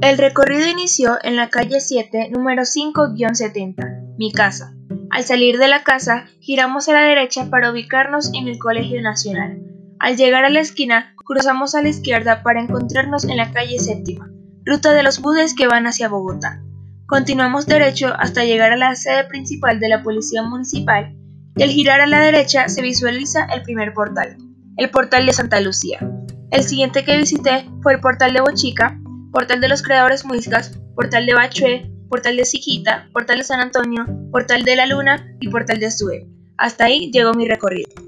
El recorrido inició en la calle 7, número 5-70, mi casa. Al salir de la casa, giramos a la derecha para ubicarnos en el Colegio Nacional. Al llegar a la esquina, cruzamos a la izquierda para encontrarnos en la calle séptima, ruta de los buses que van hacia Bogotá. Continuamos derecho hasta llegar a la sede principal de la Policía Municipal y al girar a la derecha se visualiza el primer portal, el portal de Santa Lucía. El siguiente que visité fue el portal de Bochica, portal de los creadores muiscas, portal de Bachué, portal de Sijita, portal de San Antonio, portal de la Luna y portal de Sue. Hasta ahí llegó mi recorrido.